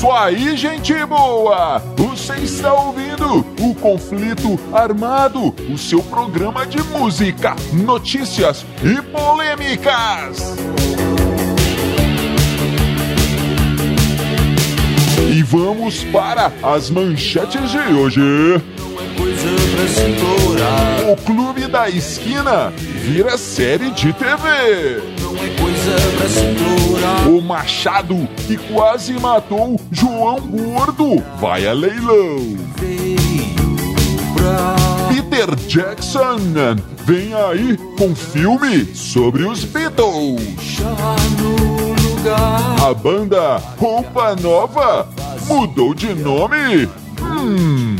isso aí, gente boa! Você está ouvindo o Conflito Armado, o seu programa de música, notícias e polêmicas. E vamos para as manchetes de hoje. O Clube da Esquina vira série de TV. O Machado que quase matou João Gordo vai a leilão. Peter Jackson vem aí com filme sobre os Beatles. A banda Roupa Nova mudou de nome. Hum.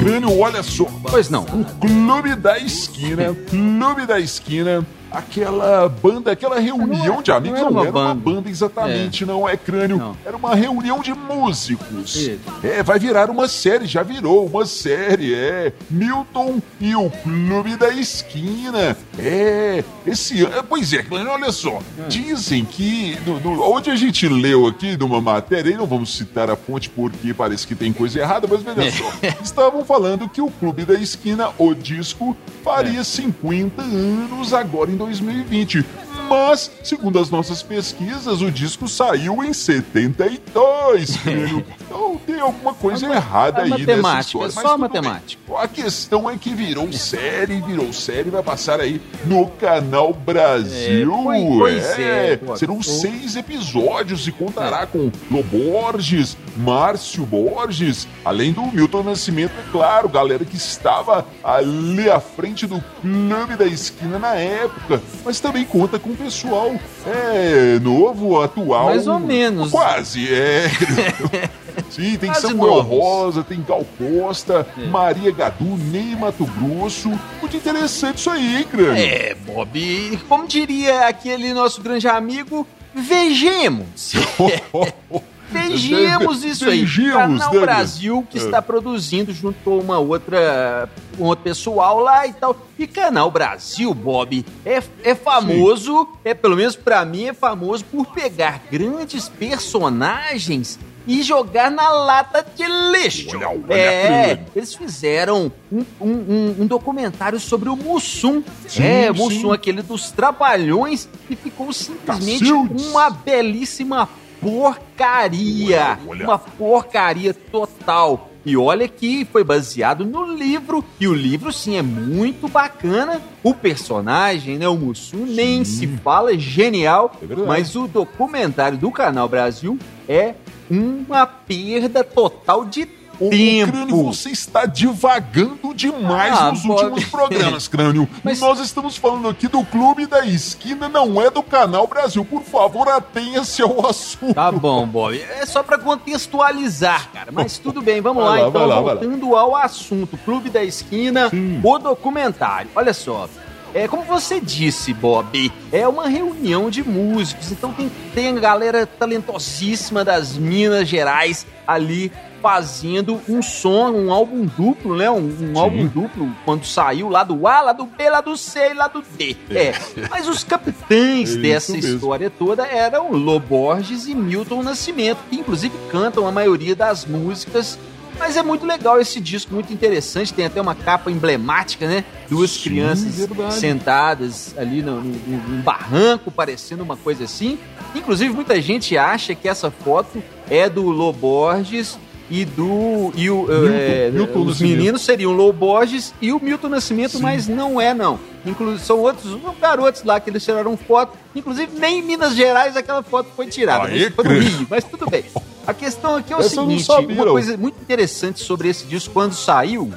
Crânio, olha só. Pois não. O Clube da Esquina, Clube da Esquina, aquela banda, aquela reunião de amigos. não era Não uma era uma banda. banda exatamente, não é crânio. Não. Era uma reunião de músicos. Isso. É, vai virar uma série, já virou uma série, é. Milton e o Clube da Esquina. É, esse ano. Pois é, olha só. Hum. Dizem que. no- onde a gente leu aqui numa matéria, e não vamos citar a fonte porque parece que tem coisa errada, mas veja só. Estavam falando que o Clube da Esquina, o disco, É. faria 50 anos agora em 2020. Mas, segundo as nossas pesquisas, o disco saiu em 72, filho. Então tem alguma coisa errada é aí nessa história. é só Mas matemática. bem. A questão é que virou série, virou série, vai passar aí no Canal Brasil. É, pois- é, pô. Serão seis episódios e contará com Lô Borges, Márcio Borges, além do Milton Nascimento, é claro, galera que estava ali à frente do Clube da Esquina na época, mas também conta com pessoal é, novo, atual. Mais ou menos. Quase, é. Sim, tem Quase Samuel novos. Rosa, tem Gal Costa, É. Maria Gadu, Ney Mato Grosso. Muito interessante isso aí, hein, Crânio? É, Bob, como diria aquele nosso grande amigo, vejamos. Vejamos isso aí. Canal né, Brasil que É. está produzindo junto com uma outra, um outro pessoal lá e tal. E Canal Brasil, Bob, é, é famoso, é pelo menos pra mim é famoso por pegar grandes personagens e jogar na lata de lixo. Olha, olha, é, eles fizeram um, um- um- um documentário sobre o Mussum. Sim, é, sim. Mussum, aquele dos trapalhões, e ficou simplesmente Cacildes. uma belíssima porcaria. Olha, olha. Uma porcaria total. E olha que foi baseado no livro, e o livro sim é muito bacana. O personagem, né, o Mussum, nem se fala, é genial. É mas o documentário do Canal Brasil é uma perda total de Ô, tempo. Crânio, você está divagando demais Ah, nos Bob. últimos programas, Crânio. Mas- Nós estamos falando aqui do Clube da Esquina, não é do Canal Brasil. Por favor, atenha-se ao assunto. Tá bom, Bob. É só pra contextualizar, cara. Mas tudo bem, vamos lá, lá, então, lá, vai lá. voltando ao assunto. Clube da Esquina, Sim. o documentário. Olha só. É, como você disse, Bob, é uma reunião de músicos, então tem, tem a galera talentosíssima das Minas Gerais ali fazendo um som, um álbum duplo, né? Um, um álbum duplo quando saiu lá do A, lá do B, lá do C e lá do D. É. Mas os capitães É dessa mesmo. história toda eram Lô Borges e Milton Nascimento, que inclusive cantam a maioria das músicas. Mas é muito legal esse disco, muito interessante. Tem até uma capa emblemática, né? Duas Sim, crianças verdade. sentadas ali no, num barranco, parecendo uma coisa assim. Inclusive, muita gente acha que essa foto é do Lô Borges e do. E o, Milton, é, Milton os meninos seriam Lô Borges e o Milton Nascimento, Sim. mas não é, não. Inclusive, são outros garotos lá que eles tiraram foto. Inclusive, nem em Minas Gerais aquela foto foi tirada. Mas foi no. Rio, mas tudo bem. A questão aqui é o Essa seguinte: sabia, uma coisa muito interessante sobre esse disco quando saiu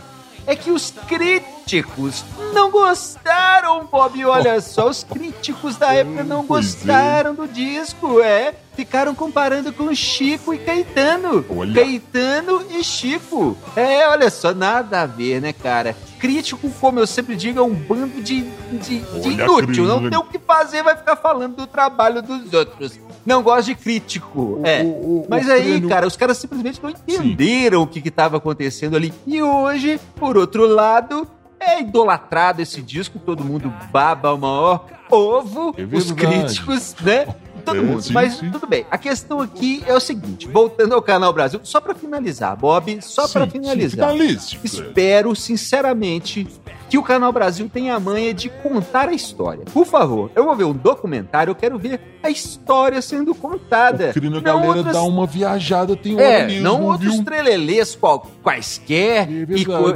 é que os críticos não gostaram, Bob. Olha só, os críticos da época não é. gostaram do disco, é. Ficaram comparando com Chico e Caetano. Olha. Caetano e Chico. É, olha só, nada a ver, né, cara? Crítico, como eu sempre digo, é um bando de, de, de inútil. Não tem o que fazer, vai ficar falando do trabalho dos outros. Não gosto de crítico. é. o- o- Mas o aí, Crânio- cara, os caras simplesmente não entenderam o que estava acontecendo ali. E hoje, por outro lado, é idolatrado esse disco, todo mundo baba o maior ovo, É os críticos, né? Todo É, mundo. sim, Mas sim. tudo bem. A questão aqui é o seguinte: voltando ao canal Brasil, só pra finalizar, Bob, só pra Sim, finalizar. Finalize. Espero, sinceramente, que o Canal Brasil tenha a manha de contar a história. Por favor, eu vou ver um documentário, eu quero ver a história sendo contada. O a Não galera outras- dá uma viajada, tem hora É, não outros viu? trelelês qual- quaisquer É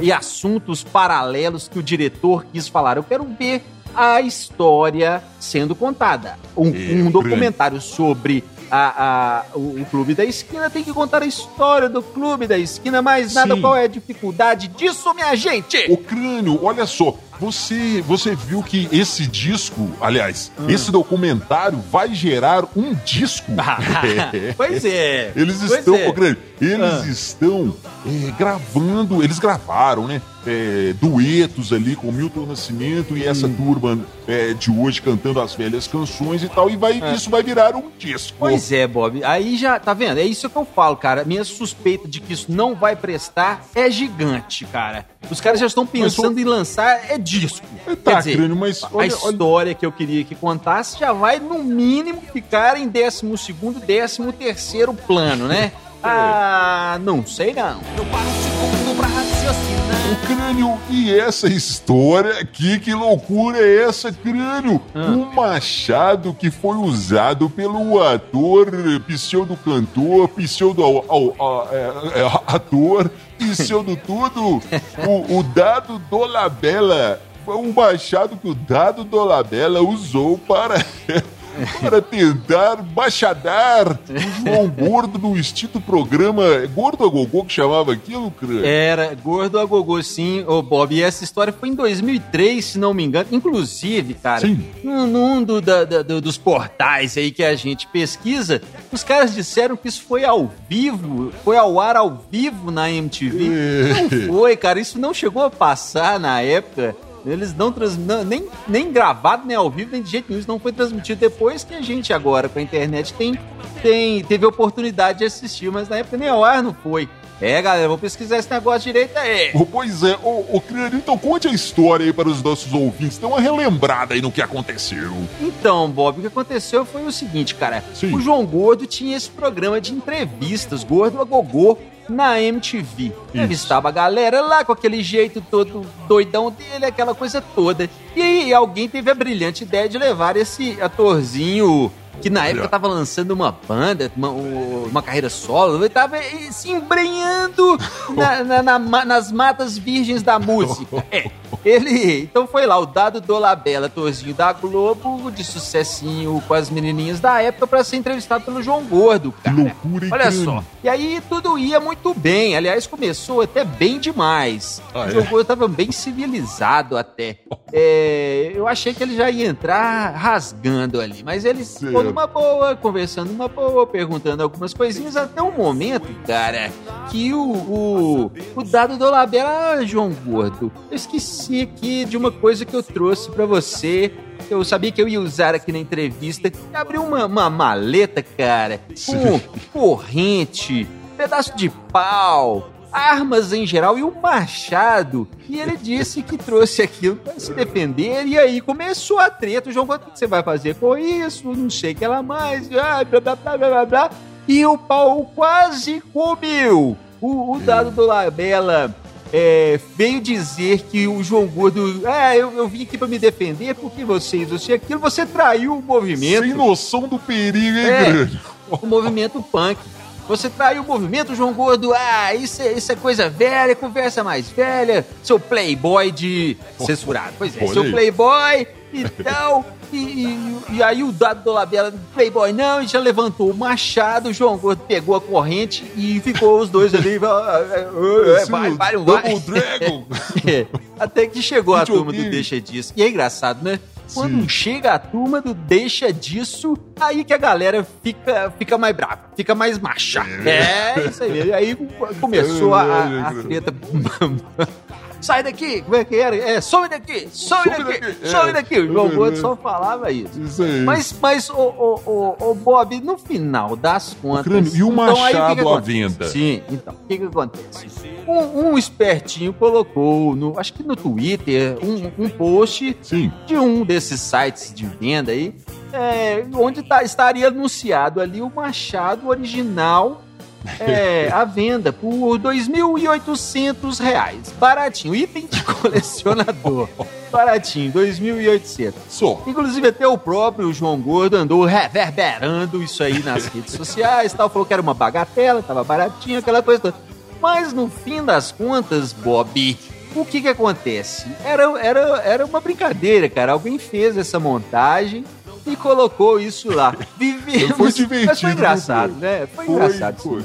e, e assuntos paralelos que o diretor quis falar. Eu quero ver a história sendo contada. Um, um documentário sobre a, a- o, o Clube da Esquina tem que contar a história do Clube da Esquina, mas nada, Sim. qual é a dificuldade disso, minha gente? O crânio, olha só, você, você viu que esse disco, aliás, Hum. esse documentário vai gerar um disco. É. pois é. Eles Pois estão, é. ô, Crânio, eles Ah. estão é, gravando, eles gravaram, né? É, duetos ali com Milton Nascimento e Hum. essa turma é, de hoje cantando as velhas canções e tal, e vai, isso vai virar um disco. É. Pois é, Bob. Aí já, tá vendo? É isso que eu falo, cara. Minha suspeita de que isso não vai prestar é gigante, cara. Os caras já estão pensando em lançar é disco. É, tá, Quer dizer, Crânio, mas a olha- olha- história que eu queria que contasse já vai, no mínimo, ficar em 12 º 13 terceiro plano, né? Ah, não sei não. Eu paro um segundo pra raciocinar. O crânio, e essa história aqui, que loucura é essa, crânio? Ah. Um machado que foi usado pelo ator, pseudo-cantor, pseudo-ator, pseudo-tudo, o, o Dado Dolabella. Foi um machado que o Dado Dolabella usou para... Para tentar bachadar o João Gordo no extinto programa Gordo a Gogô, que chamava aquilo, crânio? Era gordo a gogô, sim, ô Bob. E essa história foi em 2003, se não me engano. Inclusive, cara, Sim. num, do- da- da- do- dos portais aí que a gente pesquisa, os caras disseram que isso foi ao vivo, foi ao ar ao vivo na MTV. Não foi, cara. Isso não chegou a passar na época. Eles não transmitiram, nem, nem gravado, nem ao vivo, nem de jeito nenhum. Isso não foi transmitido depois que a gente agora, com a internet, tem, tem, teve a oportunidade de assistir, mas na época nem ao ar não foi. É, galera, vou pesquisar esse negócio direito aí. Oh, pois é, ô, ô Crânio, então conte a história aí para os nossos ouvintes, dê uma relembrada aí no que aconteceu. Então, Bob, o que aconteceu foi o seguinte, cara. Sim. O João Gordo tinha esse programa de entrevistas, Gordo a Gogô, na MTV. Entrevistava a galera lá com aquele jeito todo doidão dele, aquela coisa toda. E aí alguém teve a brilhante ideia de levar esse atorzinho que na época tava lançando uma banda, uma, uma carreira solo, ele tava eh, se embrenhando na- na- na nas matas virgens da música. É, ele, então foi lá, o Dado Dolabella, atorzinho da Globo, de sucessinho com as menininhas da época, pra ser entrevistado pelo João Gordo, cara. loucura, hein, Olha só. E aí tudo ia muito bem. Aliás, começou até bem demais. Ah, o é? João Gordo tava bem civilizado até. É, eu achei que ele já ia entrar rasgando ali, mas ele. Numa boa, conversando numa boa, perguntando algumas coisinhas, até o momento, cara, que o, o, o dado do Labela, ah, João Gordo, eu esqueci aqui de uma coisa que eu trouxe pra você. Eu sabia que eu ia usar aqui na entrevista. Abriu uma, uma maleta, cara, com corrente, pedaço de pau, armas em geral e um machado. E ele disse que trouxe aquilo para se defender. E aí começou a treta. O João, Gordo, o que você vai fazer com isso? Não sei o que ela mais. Ah, blá, blá, blá, blá, blá. E o pau quase comeu. O, o dado do Labela é, veio dizer que o João Gordo. É, eu, eu vim aqui para me defender porque você isso, você aquilo. Você traiu o movimento Sem noção do perigo, hein, É. O movimento punk. Você traiu o movimento, João Gordo. Ah, isso é, isso é coisa velha, conversa mais velha. Seu playboy de censurado. Pois é, seu playboy e tal. E, e- e aí o dado do Labela, playboy não, e já levantou o machado. O João Gordo pegou a corrente e ficou os dois ali. É, vai, vai, não vai. Double Dragon. É, Até que chegou a turma do. Deixa Disso. E é engraçado, né? Quando Sim. chega a turma do deixa disso, aí que a galera fica, fica mais brava, fica mais macha. É, isso aí. E aí começou a, a, a treta. Sai daqui! Como é que era? É, some daqui! Some, Some daqui! daqui, é. Some daqui! O João É, Gordo é. só falava isso. Isso aí. Mas, mas o, o, o, o Bob, no final das contas. Crânio, e o então, machado à venda? Sim, então, o que, que acontece? Um, um espertinho colocou, no, acho que no Twitter, um, um post Sim. de um desses sites de venda aí, é, onde tá- estaria anunciado ali o machado original é, à venda por 2.800 reais. Baratinho, item de colecionador. Baratinho, 2.800. Só. Inclusive, até o próprio João Gordo andou reverberando isso aí nas redes sociais tal. Falou que era uma bagatela, tava baratinho, aquela coisa toda. Mas no fim das contas, Bob, o que que acontece? Era, era, era uma brincadeira, cara. Alguém fez essa montagem e colocou isso lá. Vivemos. Foi divertido, Mas foi engraçado, né? Foi, Foi, engraçado. foi.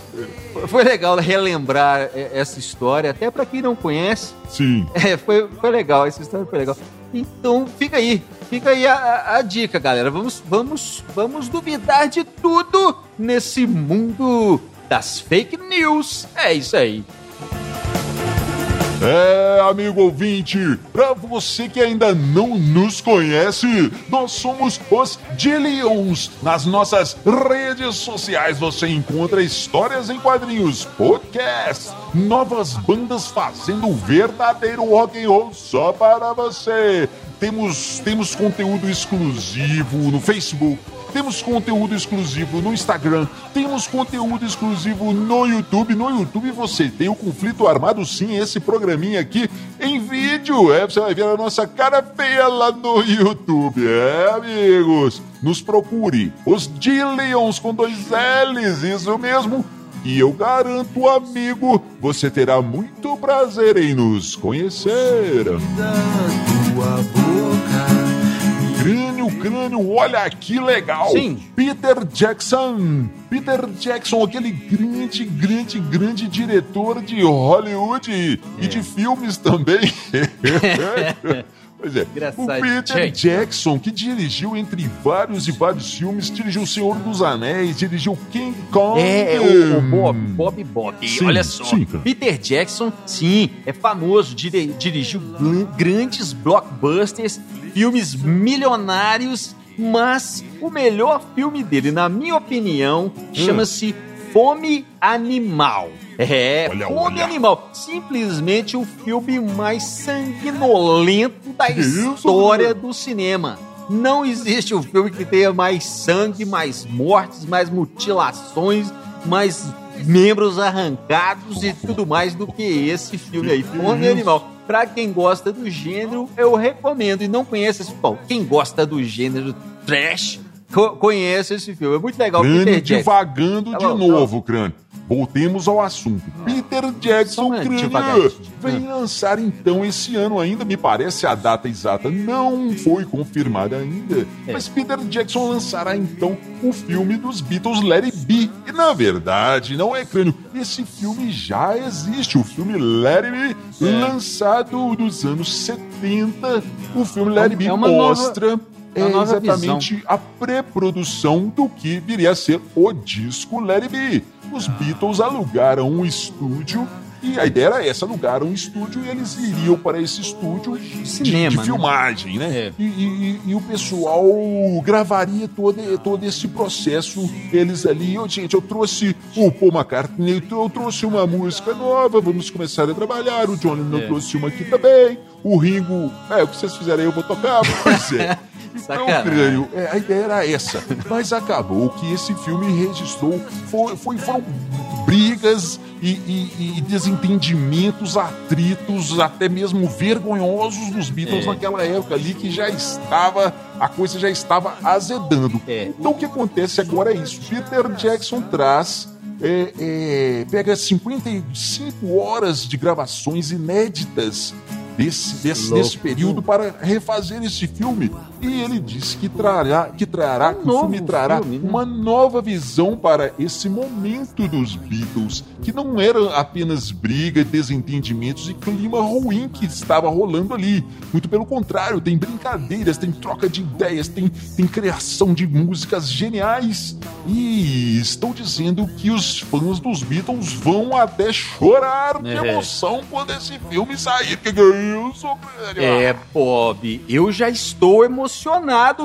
Foi legal relembrar é, essa história, até pra quem não conhece. Sim. É, foi, foi legal, essa história foi legal. Então, fica aí, fica aí a, a- a dica, galera. Vamos, vamos, vamos duvidar de tudo nesse mundo das fake news. É isso aí. É, amigo ouvinte, pra você que ainda não nos conhece, nós somos os Dillions. Nas nossas redes sociais você encontra histórias em quadrinhos, podcast, novas bandas fazendo o verdadeiro rock and roll só para você. Temos, temos conteúdo exclusivo no Facebook, temos conteúdo exclusivo no Instagram, temos conteúdo exclusivo no YouTube. No YouTube você tem o Conflito Armado, sim, esse programinha aqui em vídeo. É, você vai ver a nossa cara feia lá no YouTube. É, amigos, nos procure. Os Dillions com dois L's, isso mesmo. E eu garanto, amigo, você terá muito prazer em nos conhecer. Crânio, crânio, olha que legal! Sim. Peter Jackson! Peter Jackson, aquele grande, grande, grande diretor de Hollywood e É. de filmes também. Pois é, o Engraçado. Peter Jackson. Que dirigiu entre vários e vários filmes, dirigiu O Senhor dos Anéis, dirigiu King Kong. É, o, o Bob, Bob Bob. Sim, Olha só. sim. Peter Jackson, sim, é famoso, dire- dirigiu gr- grandes blockbusters, filmes milionários, mas o melhor filme dele, na minha opinião, Hum. chama-se Fome Animal. É, Olha, Fome olha. Animal. Simplesmente o filme mais sanguinolento da isso, história Bruno? do cinema. Não existe um filme que tenha mais sangue, mais mortes, mais mutilações, mais membros arrancados e tudo mais do que esse filme aí, Fome Animal. Pra quem gosta do gênero, eu recomendo. E não conhece esse filme. Quem gosta do gênero trash, co- conhece esse filme. É muito legal. Crânio Peter Jackson. divagando Tá de tá novo, crânio. Voltemos ao assunto. Peter Jackson, crânio, vem lançar então esse ano ainda, me parece a data exata não foi confirmada ainda, É. mas Peter Jackson lançará então o filme dos Beatles Let It Be. E na verdade, não é crânio, esse filme já existe, o filme Let It Be, É. lançado nos anos 70. O filme Let It Be É uma nova- mostra é é exatamente a pré-produção do que viria a ser o disco It Be. Os Beatles alugaram um estúdio e a ideia era essa, alugaram um estúdio e eles iriam para esse estúdio de- Cinema, de, né? filmagem, né? É. E, e- e- o pessoal gravaria todo, todo esse processo. Eles ali, eu, gente, eu trouxe o Paul McCartney, eu trouxe uma música nova, vamos começar a trabalhar. O John Lennon É. trouxe uma aqui também. O Ringo, é, o que vocês fizerem aí eu vou tocar, pois é. Então, crânio, é, a ideia era essa. Mas acabou que esse filme registrou. Foi, foi- foram brigas e, e- e desentendimentos, atritos, até mesmo vergonhosos dos Beatles É. naquela época ali, que já estava. A coisa já estava azedando. É. Então o que acontece agora é isso. Peter Jackson traz. é, é, pega 55 horas de gravações inéditas desse, desse, desse período para refazer esse filme. E ele disse que trará, que trará, Um que o filme trará filme, né? uma nova visão para esse momento dos Beatles, que não era apenas briga, desentendimentos e clima ruim que estava rolando ali. Muito pelo contrário, tem brincadeiras, tem troca de ideias, tem, tem criação de músicas geniais. E estão dizendo que os fãs dos Beatles vão até chorar de É. emoção quando esse filme sair. Que que é isso? É, Bob, eu já estou emocionado,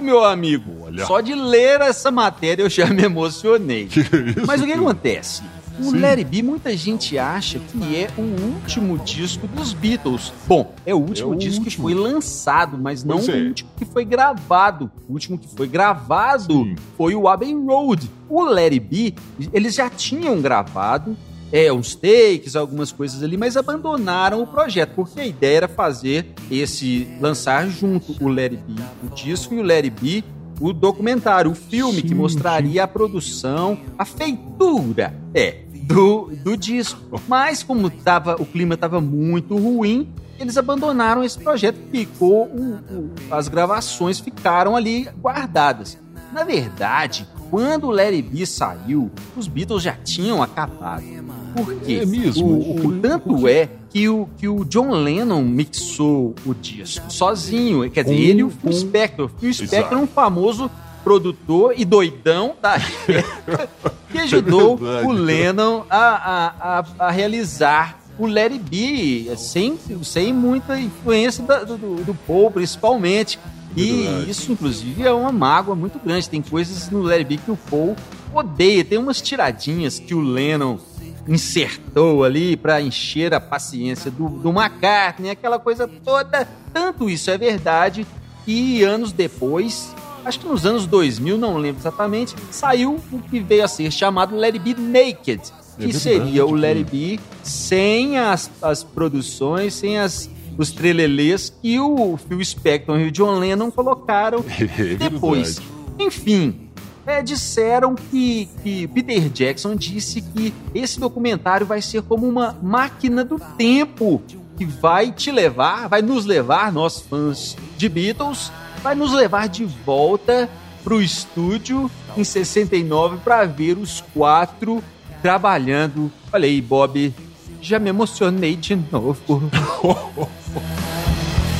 meu amigo. Olha. Só de ler essa matéria eu já me emocionei. Que isso, Mas o que acontece? O Sim. Larry B, muita gente acha que é o último disco dos Beatles. Bom, é o último É o disco último. que foi lançado, mas não Pois o é. último que foi gravado. O último que foi gravado Sim. foi o Abbey Road. O Larry B, eles já tinham gravado é, uns takes, algumas coisas ali, mas abandonaram o projeto, porque a ideia era fazer esse, lançar junto o Larry B, o disco, e o Larry B, o documentário, o filme que Sim, mostraria a produção, a feitura, é, do, do disco. Mas como tava, o clima estava muito ruim, eles abandonaram esse projeto, ficou o- o- as gravações ficaram ali guardadas. Na verdade, quando o Larry B saiu, os Beatles já tinham acabado. Por quê? É mesmo? O, o- tanto é que o, que o John Lennon mixou o disco sozinho. Quer dizer, Com- ele e o Phil Spector. O Phil Spector é um famoso produtor e doidão da época que ajudou É o Lennon a, a, a, a realizar o Let It Be, sem, sem muita influência da- do, do, Paul, principalmente. E Verdade. isso, inclusive, é uma mágoa muito grande. Tem coisas no It Be que o Paul odeia. Tem umas tiradinhas que o Lennon insertou ali para encher a paciência do, do McCartney, aquela coisa toda. Tanto isso é verdade que anos depois, acho que nos anos 2000, não lembro exatamente, saiu o que veio a ser chamado Let It Be Naked, que seria o Let. It Be sem as, as produções, sem as, os trelelês que o Phil Spector e o John Lennon colocaram É depois. Enfim, é, disseram que, que Peter Jackson disse que esse documentário vai ser como uma máquina do tempo que vai te levar, vai nos levar, nós fãs de Beatles, vai nos levar de volta pro estúdio em 69 para ver os quatro trabalhando. Olha aí, Bob, já me emocionei de novo.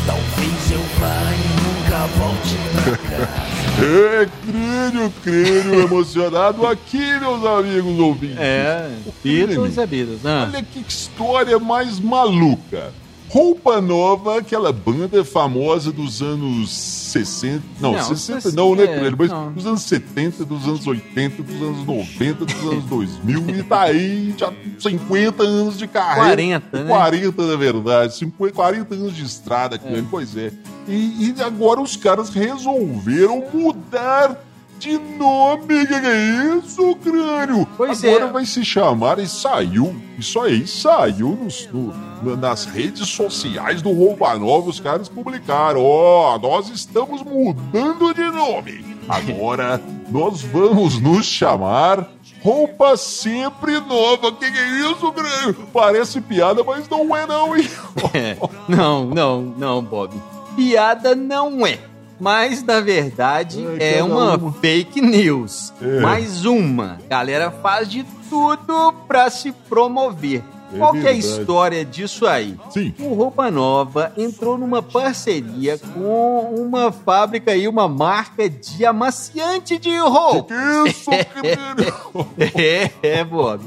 Talvez eu vá e nunca volte pra cá. É, crânio, crânio emocionado aqui, meus amigos ouvintes. É, Beatles é Beatles. Ah. Olha que história mais maluca. Roupa Nova, aquela banda famosa dos anos 60. Não, Não, 60 não, né, é? Mas não. dos anos 70, dos anos 80, dos anos 90, dos anos 2000. E tá aí já 50 anos de carreira. 40, né? 40, na verdade. 50, 40 anos de estrada, Crânio, pois é. E, e agora os caras resolveram mudar de nome. Que é isso, Crânio? Pois agora é. vai se chamar e saiu. Isso aí saiu nos- no- nas redes sociais do Roupa Nova. Os caras publicaram: Ó, nós estamos mudando de nome. Agora nós vamos nos chamar. Roupa sempre nova. Que que é isso, Grêmio? Parece piada, mas não é não, hein? É. Não, não, não, Bob. Piada não é. Mas, na verdade, É, é uma uma. fake news. É. Mais uma. Galera faz de tudo pra se promover. É Qual que é a história disso aí? Sim. O Roupa Nova entrou numa parceria com uma fábrica e uma marca de amaciante de roupa. Que isso, Grêmio? É, é, Bob.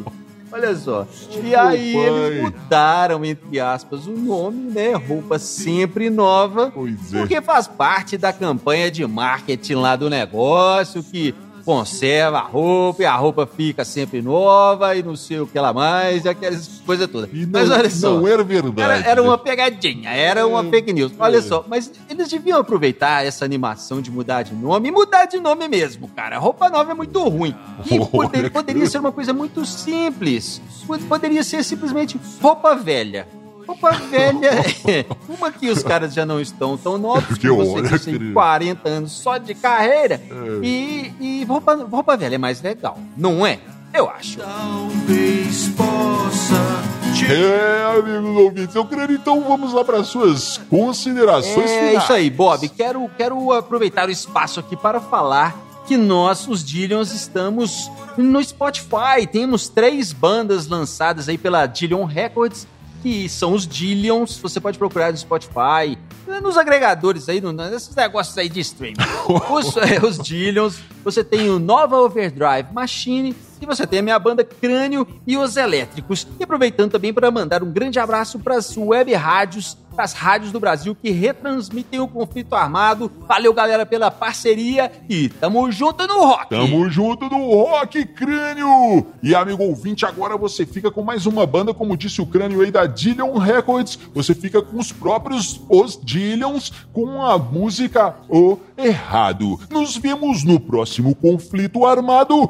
Olha só. E aí pai. eles mudaram, entre aspas, o nome, né? Roupa sempre nova. Pois é. Porque faz parte da campanha de marketing lá do negócio, que conserva a roupa e a roupa fica sempre nova e não sei o que lá mais, e aquelas coisas todas. Não, Mas olha só. não era verdade. Era, era né? uma pegadinha, era uma fake news. Olha só, mas eles deviam aproveitar essa animação de mudar de nome e mudar de nome mesmo, cara. Roupa nova é muito ruim. E poder- poderia ser uma coisa muito simples. Pod- Poderia ser simplesmente roupa velha. Roupa velha, é uma que os caras já não estão tão novos, Porque que você olha, disse, tem querido. 40 anos só de carreira, É. e, e roupa, roupa velha é mais legal, não é? Eu acho. Talvez possa É, amigos ouvintes, eu creio, então vamos lá para suas considerações é finais. isso aí, Bob. Quero, quero aproveitar o espaço aqui para falar que nós, os Dillions, estamos no Spotify. Temos três bandas lançadas aí pela Dillion Records, que são os Dillions. Você pode procurar no Spotify, nos agregadores aí, nesses negócios aí de streaming. os, é, os Dillions. Você tem o Nova Overdrive Machine e você tem a minha banda Crânio e os Elétricos. E aproveitando também para mandar um grande abraço para as web rádios, as rádios do Brasil que retransmitem o conflito armado. Valeu, galera, pela parceria e tamo junto no rock. Tamo junto no rock, Crânio. E amigo ouvinte, agora você fica com mais uma banda, como disse o Crânio aí da Dillion Records. Você fica com os próprios Os Dillions com a música O Errado. Nos vemos no próximo conflito armado.